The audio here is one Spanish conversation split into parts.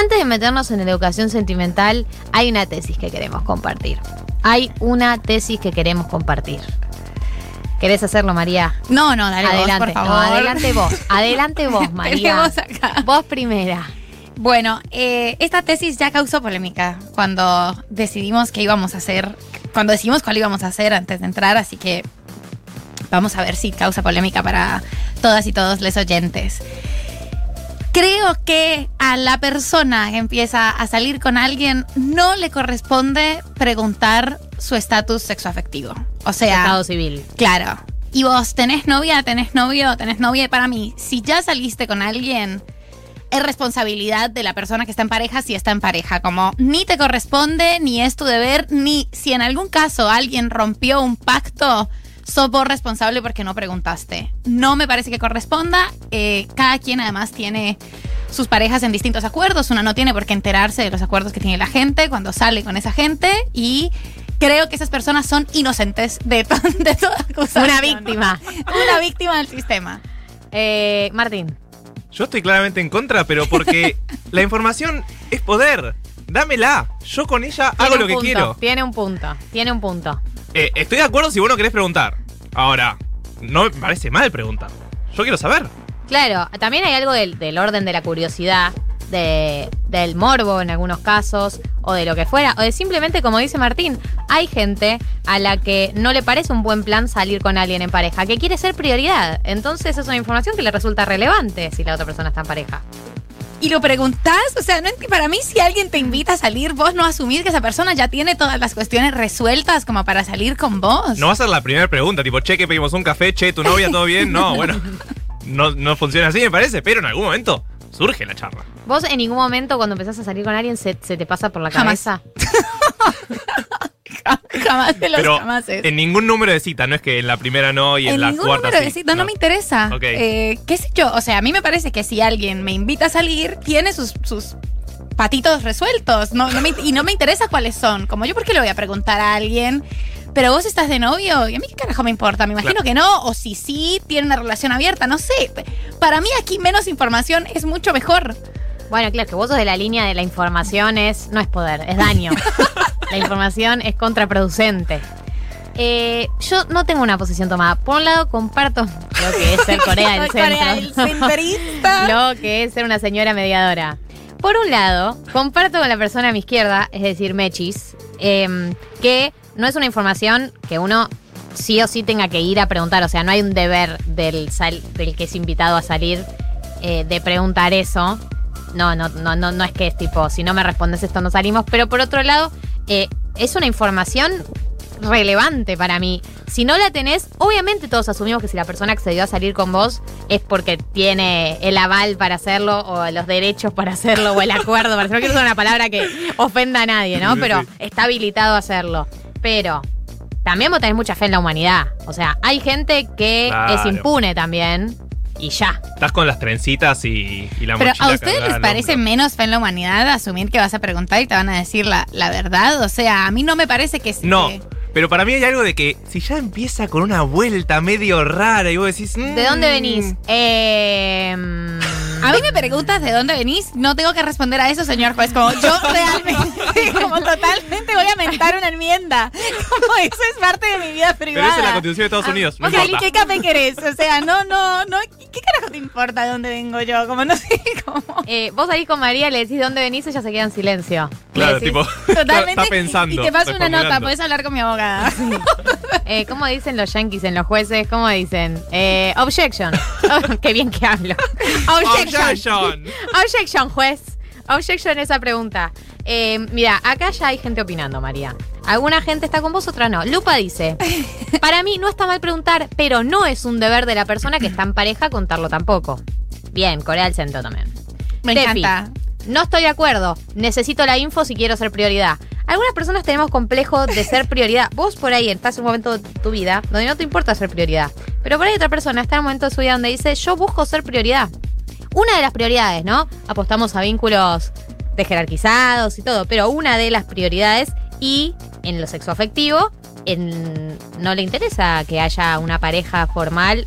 Antes de meternos en la educación sentimental, hay una tesis que queremos compartir. Hay una tesis que queremos compartir. ¿Querés hacerlo, María? No, no, dale adelante, vos, por no, favor. adelante vos. Adelante vos, María. Acá. Vos primera. Bueno, eh, esta tesis ya causó polémica cuando decidimos qué íbamos a hacer, cuando decidimos cuál íbamos a hacer antes de entrar, así que vamos a ver si causa polémica para todas y todos los oyentes. Creo que a la persona que empieza a salir con alguien no le corresponde preguntar su estatus sexoafectivo. O sea, Estado civil. Claro. Y vos tenés novia, tenés novio, tenés novia. Y Para mí, si ya saliste con alguien, es responsabilidad de la persona que está en pareja si está en pareja. Como ni te corresponde, ni es tu deber, ni si en algún caso alguien rompió un pacto, sos vos responsable porque no preguntaste. No me parece que corresponda. Eh, cada quien además tiene sus parejas en distintos acuerdos. Una no tiene por qué enterarse de los acuerdos que tiene la gente cuando sale con esa gente. Y creo que esas personas son inocentes de, to- de toda acusación. Una víctima. Una víctima del sistema. Eh, Martín. Yo estoy claramente en contra, pero porque la información es poder. Dámela. Yo con ella Tiene hago un lo que quiero. Tiene un punto. Tiene un punto. Eh, estoy de acuerdo si vos no querés preguntar. Ahora, no me parece mal preguntar. Yo quiero saber. Claro, también hay algo del, del orden de la curiosidad, de, del morbo en algunos casos, o de lo que fuera, o de simplemente, como dice Martín, hay gente a la que no le parece un buen plan salir con alguien en pareja, que quiere ser prioridad. Entonces es una información que le resulta relevante si la otra persona está en pareja. Y lo preguntás, o sea, no para mí si alguien te invita a salir, vos no asumís que esa persona ya tiene todas las cuestiones resueltas como para salir con vos. No va a ser la primera pregunta, tipo, che, que pedimos un café, che, tu novia, todo bien. No, bueno. No, no funciona así, me parece, pero en algún momento surge la charla. ¿Vos en ningún momento cuando empezás a salir con alguien se, se te pasa por la Jamás. cabeza? Jamás de los Pero jamases. en ningún número de cita, no es que en la primera no y en, En la ningún cuarta número sí. de citas no. me interesa. Eh, ¿Qué sé yo? O sea, a mí me parece que si alguien me invita a salir, tiene sus, sus patitos resueltos. No, no me- y no me interesa cuáles son. Como yo, ¿por qué le voy a preguntar a alguien? Pero vos estás de novio y a mí qué carajo me importa. Me imagino Claro. que no. O si sí, tiene una relación abierta. No sé. Para mí aquí menos información es mucho mejor. Bueno, claro, que vos sos de la línea de la información es, no es poder, es daño. la información es contraproducente. Eh, yo no tengo una posición tomada. Por un lado, comparto lo que es ser Corea del Corea del Centro. centrista. lo que es ser una señora mediadora. Por un lado, comparto con la persona a mi izquierda, es decir, Mechis, em, que no es una información que uno sí o sí tenga que ir a preguntar. O sea, no hay un deber del, sal- del que es invitado a salir eh, de preguntar eso. No, no, no, no, no es que es tipo, si no me respondes esto no salimos. Pero por otro lado, eh, es una información relevante para mí. Si no la tenés, obviamente todos asumimos que si la persona accedió a salir con vos es porque tiene el aval para hacerlo o los derechos para hacerlo o el acuerdo para hacerlo. No quiero una palabra que ofenda a nadie, ¿no? Pero está habilitado a hacerlo. Pero también vos tenés mucha fe en la humanidad. O sea, hay gente que Claro. es impune también y ya. Estás con las trencitas y, y la Pero mochila ¿a ustedes les parece hombro. menos fe en la humanidad asumir que vas a preguntar y te van a decir la, la verdad? O sea, a mí no me parece que... No, que- pero para mí hay algo de que si ya empieza con una vuelta medio rara y vos decís... ¿De dónde "Mm". venís? Eh, A mí me preguntas de dónde venís, no tengo que responder a eso, señor juez. Como yo realmente, como totalmente voy a mentar una enmienda. Como eso es parte de mi vida Pero privada. eso es la Constitución de Estados Unidos, no o sea, importa. ¿qué café querés? O sea, no, no, no. ¿Qué carajo te importa de dónde vengo yo? Como no sé, como... eh, vos ahí con María le decís dónde venís, ella se queda en silencio. Le Claro, tipo, Totalmente. está pensando. Y te paso una nota, podés hablar con mi abogada. Eh, ¿Cómo dicen los yankees en los jueces? ¿Cómo dicen? Eh, objection. Oh, qué bien que hablo. Objection. Objection. Objection, juez. Objection esa pregunta. Eh, mira, acá ya hay gente opinando, María. Alguna gente está con vos, otra no. Lupa dice, para mí no está mal preguntar, pero no es un deber de la persona que está en pareja contarlo tampoco. Bien, Corea del Centro también. Me Tefi, encanta. No estoy de acuerdo. Necesito la info si quiero ser prioridad. Algunas personas tenemos complejo de ser prioridad. Vos por ahí estás en un momento de tu vida donde no te importa ser prioridad. Pero por ahí otra persona está en un momento de su vida donde dice, yo busco ser prioridad. Una de las prioridades, ¿no? Apostamos a vínculos de jerarquizados y todo, pero una de las prioridades y en lo sexoafectivo, en, no le interesa que haya una pareja formal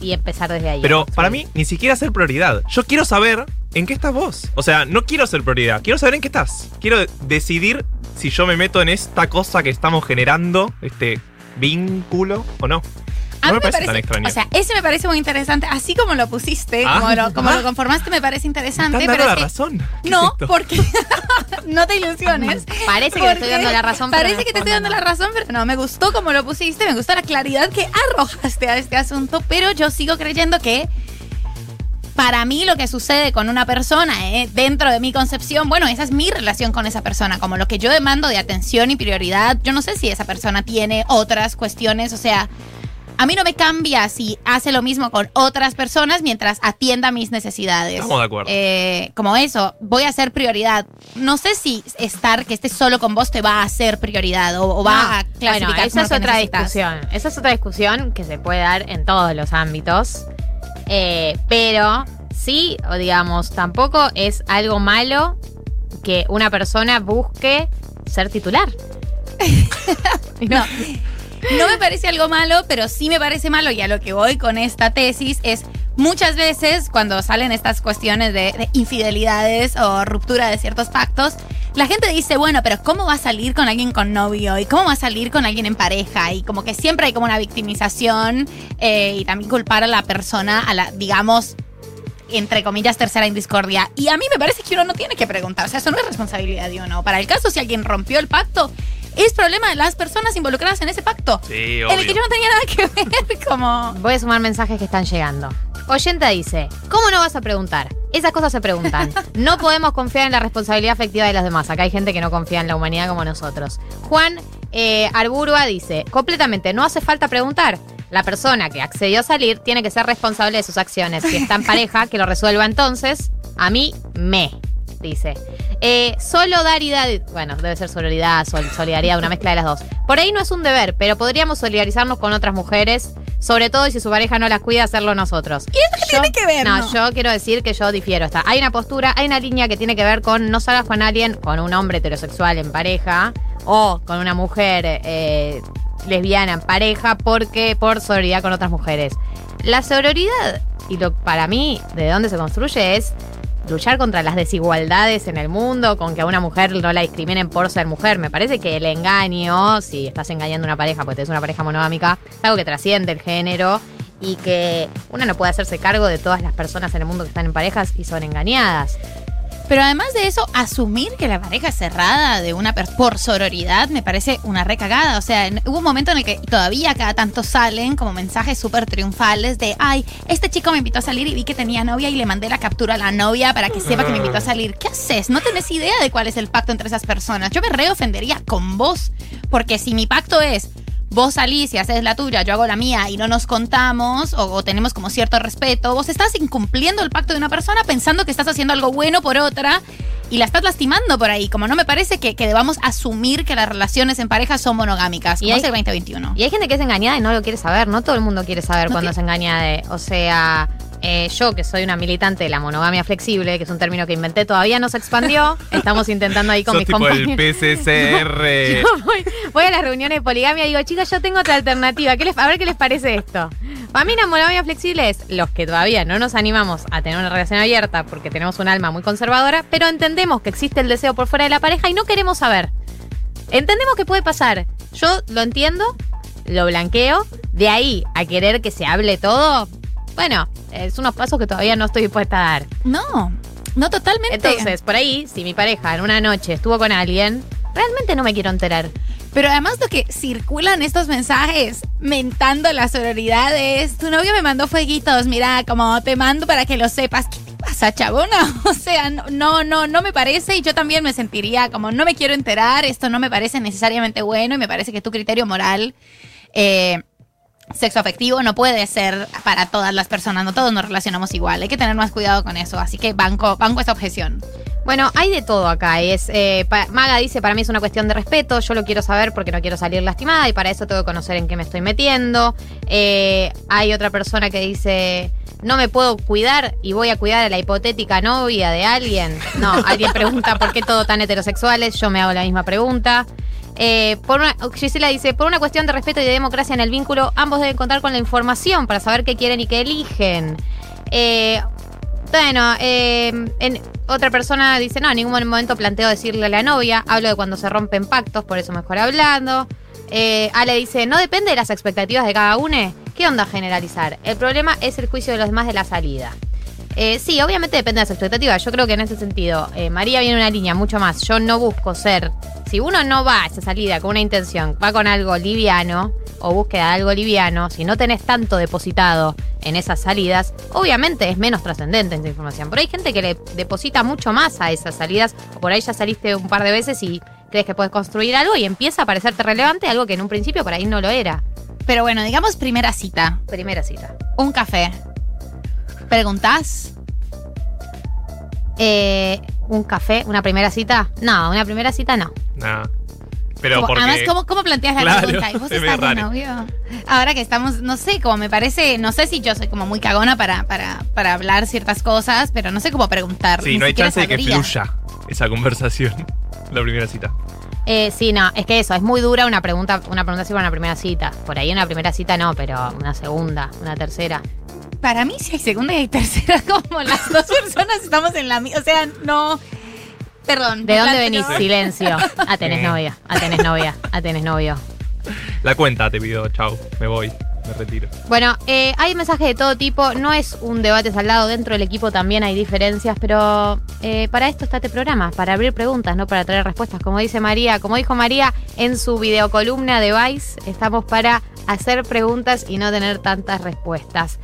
y empezar desde ahí. Pero para mí, ni siquiera ser prioridad. Yo quiero saber ¿en qué estás vos? O sea, no quiero ser prioridad, quiero saber en qué estás. Quiero decidir si yo me meto en esta cosa que estamos generando, este vínculo o no. A No mí me parece tan extraño. O sea, ese me parece muy interesante. Así como lo pusiste, Ah. como, lo, como Ah. lo conformaste, me parece Me interesante. están pero dando la es razón. ¿Qué es No, porque no te ilusiones. Parece que te estoy dando la razón. pero Parece que te estoy dando la razón, pero no, me gustó como lo pusiste, me gustó la claridad que arrojaste a este asunto, pero yo sigo creyendo que para mí lo que sucede con una persona, eh, dentro de mi concepción, bueno, esa es mi relación con esa persona, como lo que yo demando de atención y prioridad, yo no sé si esa persona tiene otras cuestiones, o sea... A mí no me cambia si hace lo mismo con otras personas mientras atienda mis necesidades. Estamos de acuerdo. Eh, como eso, voy a ser prioridad. No sé si estar, que estés solo con vos te va a hacer prioridad o, o va No, a clasificar Bueno, esa como es lo que otra necesitas. discusión. Esa es otra discusión que se puede dar en todos los ámbitos. Eh, pero sí, o digamos, tampoco es algo malo que una persona busque ser titular. No, no me parece algo malo, pero sí me parece malo y a lo que voy con esta tesis es muchas veces cuando salen estas cuestiones de, de infidelidades o ruptura de ciertos pactos, la gente dice, bueno, pero ¿cómo va a salir con alguien con novio? ¿Y cómo va a salir con alguien en pareja? Y como que siempre hay como una victimización eh, y también culpar a la persona, a la, digamos, entre comillas, tercera en discordia. Y a mí me parece que uno no tiene que preguntar. O sea, eso no es responsabilidad de uno. Para el caso, si alguien rompió el pacto, es problema de las personas involucradas en ese pacto. Sí, En el que obvio. yo no tenía nada que ver, como. Voy a sumar mensajes que están llegando. Oyenta dice, ¿cómo no vas a preguntar? Esas cosas se preguntan. No podemos confiar en la responsabilidad afectiva de los demás. Acá hay gente que no confía en la humanidad como nosotros. Juan eh, Arburua dice, completamente, no hace falta preguntar. La persona que accedió a salir tiene que ser responsable de sus acciones. Si está en pareja, que lo resuelva entonces. A mí, me, dice. Eh, solo dar y dar. Bueno, debe ser sororidad, sol- solidaridad, una mezcla de las dos. Por ahí no es un deber, pero podríamos solidarizarnos con otras mujeres, sobre todo si su pareja no las cuida, hacerlo nosotros. ¿Y eso qué tiene que ver, No, no? yo quiero decir que yo difiero. Está. Hay una postura, hay una línea que tiene que ver con no salgas con alguien, con un hombre heterosexual en pareja, o con una mujer eh, lesbiana en pareja, porque por sororidad con otras mujeres. La sororidad, y lo para mí, de dónde se construye es luchar contra las desigualdades en el mundo, con que a una mujer no la discriminen por ser mujer. Me parece que el engaño, si estás engañando a una pareja porque es una pareja monogámica, es algo que trasciende el género y que una no puede hacerse cargo de todas las personas en el mundo que están en parejas y son engañadas. Pero además de eso, asumir que la pareja es cerrada de una por sororidad me parece una recagada. O sea, hubo un momento en el que todavía cada tanto salen como mensajes súper triunfales de, ay, este chico me invitó a salir y vi que tenía novia y le mandé la captura a la novia para que sepa que me invitó a salir. ¿Qué haces? No tenés idea de cuál es el pacto entre esas personas. Yo me reofendería con vos, porque si mi pacto es... Vos salís y haces la tuya, yo hago la mía y no nos contamos o, o tenemos como cierto respeto, vos estás incumpliendo el pacto de una persona pensando que estás haciendo algo bueno por otra y la estás lastimando por ahí. Como no me parece que, que debamos asumir que las relaciones en pareja son monogámicas, Y como hay- es el 2021. Y hay gente que es engañada y no lo quiere saber. No todo el mundo quiere saber No cuando que- se engaña de. O sea, eh, yo que soy una militante de la monogamia flexible, que es un término que inventé, todavía no se expandió. Estamos intentando ahí con Sos mis tipo compañeros. el PCCR. Yo voy, voy a las reuniones de poligamia y digo, chicas, yo tengo otra alternativa. ¿Qué les, a ver qué les parece esto. Para mí la monogamia flexible es los que todavía no nos animamos a tener una relación abierta porque tenemos un alma muy conservadora, pero entendemos que existe el deseo por fuera de la pareja y no queremos saber. Entendemos que puede pasar. Yo lo entiendo, lo blanqueo. De ahí a querer que se hable todo, bueno, es unos pasos que todavía no estoy dispuesta a dar. No, no totalmente. Entonces, por ahí, si mi pareja en una noche estuvo con alguien, realmente no me quiero enterar. Pero además lo que circulan estos mensajes mentando la sororidad es, tu novio me mandó fueguitos, mira, como te mando para que lo sepas. ¿Qué te pasa, chabona? O sea, no, no, no, me parece y yo también me sentiría como, no me quiero enterar, esto no me parece necesariamente bueno y me parece que tu criterio moral... eh, Sexo afectivo no puede ser para todas las personas, no todos nos relacionamos igual, hay que tener más cuidado con eso, así que banco, banco esa objeción. Bueno, hay de todo acá. Es, eh, Maga dice, para mí es una cuestión de respeto, yo lo quiero saber porque no quiero salir lastimada y para eso tengo que conocer en qué me estoy metiendo. Eh, hay otra persona que dice, no me puedo cuidar y voy a cuidar a la hipotética novia de alguien. No, alguien pregunta por qué todo tan heterosexuales, yo me hago la misma pregunta. Eh, Gisela dice, por una cuestión de respeto y de democracia en el vínculo, ambos deben contar con la información para saber qué quieren y qué eligen. Eh, Bueno, eh, otra persona dice, no, en ningún momento planteo decirle a la novia, hablo de cuando se rompen pactos, por eso mejor hablando. Ale dice, no depende de las expectativas de cada uno. ¿Qué onda generalizar? El problema es el juicio de los demás de la salida. Sí, obviamente depende de las expectativas. Yo creo que en ese sentido, María viene una línea mucho más. Yo no busco ser. Si uno no va a esa salida con una intención, va con algo liviano o búsqueda de algo liviano, si no tenés tanto depositado en esas salidas, obviamente es menos trascendente esa información. Pero hay gente que le deposita mucho más a esas salidas, o por ahí ya saliste un par de veces y crees que puedes construir algo y empieza a parecerte relevante, algo que en un principio por ahí no lo era. Pero bueno, digamos primera cita. Primera cita. Un café. ¿Preguntás? Eh, ¿Un café? ¿Una primera cita? No, una primera cita no. Nah. Pero Como- porque. Además, ¿cómo, cómo planteas la Claro, pregunta? ¿Y vos es estás de novio? Ahora que estamos, no sé, como me parece, no sé si yo soy como muy cagona para, para, para hablar ciertas cosas, pero no sé cómo preguntar. Sí, no hay chance de que fluya esa conversación. La primera cita. Eh, sí, no, es que eso, es muy dura una pregunta, una pregunta así para una primera cita. Por ahí una primera cita no, pero una segunda, una tercera. Para mí, si hay segunda y hay tercera, como las dos personas estamos en la misma. O sea, no. Perdón. ¿De dónde venís? Silencio. Ah, tenés Sí. novia, ah, tenés novia, ah, tenés novio. La cuenta te pido, chau, me voy, me retiro. Bueno, eh, hay mensajes de todo tipo, no es un debate saldado, dentro del equipo también hay diferencias, pero eh, para esto está este programa, para abrir preguntas, no para traer respuestas. Como dice María, como dijo María en su videocolumna de Vice, estamos para hacer preguntas y no tener tantas respuestas.